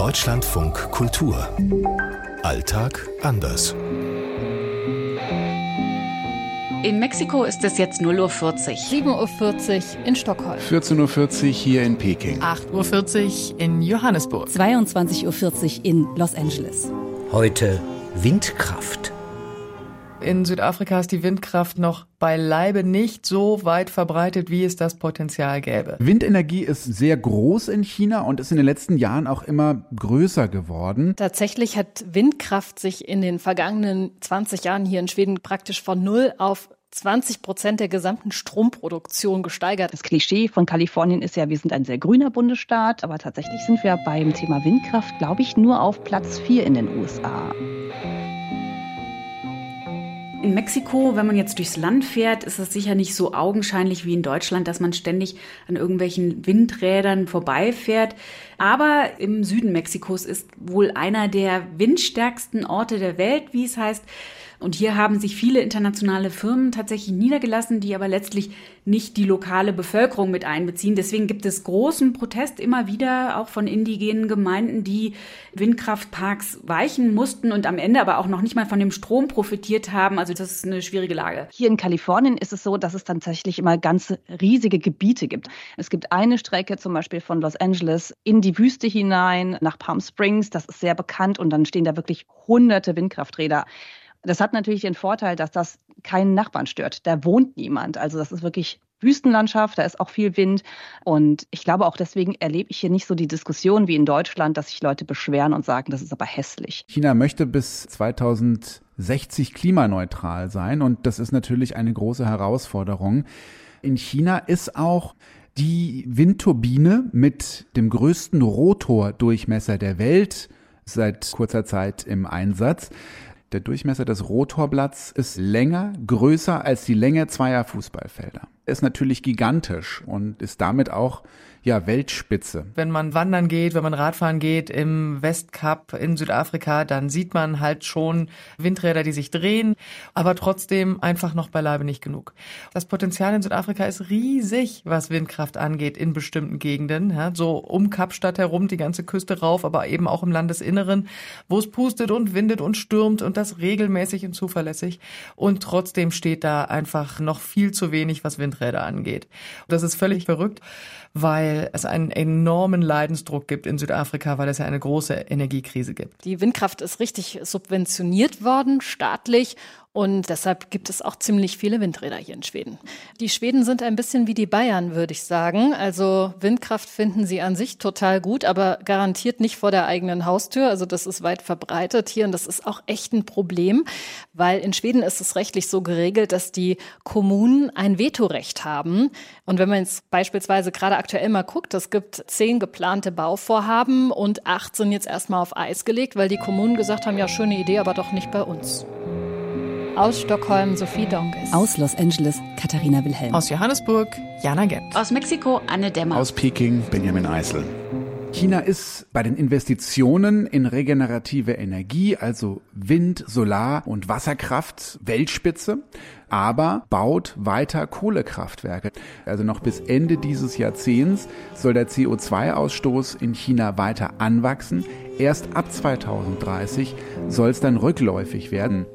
Deutschlandfunk Kultur. Alltag anders. In Mexiko ist es jetzt 0.40 Uhr. 7.40 Uhr in Stockholm. 14.40 Uhr hier in Peking. 8.40 Uhr in Johannesburg. 22.40 Uhr in Los Angeles. Heute Windkraft. In Südafrika ist die Windkraft noch beileibe nicht so weit verbreitet, wie es das Potenzial gäbe. Windenergie ist sehr groß in China und ist in den letzten Jahren auch immer größer geworden. Tatsächlich hat Windkraft sich in den vergangenen 20 Jahren hier in Schweden praktisch von null auf 20 Prozent der gesamten Stromproduktion gesteigert. Das Klischee von Kalifornien ist ja, wir sind ein sehr grüner Bundesstaat, aber tatsächlich sind wir beim Thema Windkraft, glaube ich, nur auf Platz vier in den USA. In Mexiko, wenn man jetzt durchs Land fährt, ist es sicher nicht so augenscheinlich wie in Deutschland, dass man ständig an irgendwelchen Windrädern vorbeifährt. Aber im Süden Mexikos ist wohl einer der windstärksten Orte der Welt, wie es heißt. Und hier haben sich viele internationale Firmen tatsächlich niedergelassen, die aber letztlich nicht die lokale Bevölkerung mit einbeziehen. Deswegen gibt es großen Protest immer wieder, auch von indigenen Gemeinden, die Windkraftparks weichen mussten und am Ende aber auch noch nicht mal von dem Strom profitiert haben. Also das ist eine schwierige Lage. Hier in Kalifornien ist es so, dass es tatsächlich immer ganz riesige Gebiete gibt. Es gibt eine Strecke zum Beispiel von Los Angeles in die Wüste hinein nach Palm Springs. Das ist sehr bekannt und dann stehen da wirklich hunderte Windkrafträder. Das hat natürlich den Vorteil, dass das keinen Nachbarn stört. Da wohnt niemand. Also das ist wirklich Wüstenlandschaft, da ist auch viel Wind. Und ich glaube auch deswegen erlebe ich hier nicht so die Diskussion wie in Deutschland, dass sich Leute beschweren und sagen, das ist aber hässlich. China möchte bis 2060 klimaneutral sein und das ist natürlich eine große Herausforderung. In China ist auch die Windturbine mit dem größten Rotordurchmesser der Welt seit kurzer Zeit im Einsatz. Der Durchmesser des Rotorblatts ist länger, größer als die Länge zweier Fußballfelder. Ist natürlich gigantisch und ist damit auch ja, Weltspitze. Wenn man wandern geht, wenn man Radfahren geht im Westkap in Südafrika, dann sieht man halt schon Windräder, die sich drehen, aber trotzdem einfach noch beileibe nicht genug. Das Potenzial in Südafrika ist riesig, was Windkraft angeht in bestimmten Gegenden, ja, so um Kapstadt herum, die ganze Küste rauf, aber eben auch im Landesinneren, wo es pustet und windet und stürmt und das regelmäßig und zuverlässig. Und trotzdem steht da einfach noch viel zu wenig, was Windräder angeht. Das ist völlig verrückt weil es einen enormen Leidensdruck gibt in Südafrika, weil es ja eine große Energiekrise gibt. Die Windkraft ist richtig subventioniert worden, staatlich. Und deshalb gibt es auch ziemlich viele Windräder hier in Schweden. Die Schweden sind ein bisschen wie die Bayern, würde ich sagen. Also Windkraft finden sie an sich total gut, aber garantiert nicht vor der eigenen Haustür. Also das ist weit verbreitet hier und das ist auch echt ein Problem, weil in Schweden ist es rechtlich so geregelt, dass die Kommunen ein Vetorecht haben. Und wenn man jetzt beispielsweise gerade aktuell mal guckt, es gibt zehn geplante Bauvorhaben und acht sind jetzt erstmal auf Eis gelegt, weil die Kommunen gesagt haben, ja, schöne Idee, aber doch nicht bei uns. Aus Stockholm Sophie Donges. Aus Los Angeles Katharina Wilhelm. Aus Johannesburg Jana Gent. Aus Mexiko Anne Dämmer. Aus Peking Benjamin Eisel. China ist bei den Investitionen in regenerative Energie, also Wind, Solar und Wasserkraft, Weltspitze, aber baut weiter Kohlekraftwerke. Also noch bis Ende dieses Jahrzehnts soll der CO2-Ausstoß in China weiter anwachsen. Erst ab 2030 soll es dann rückläufig werden.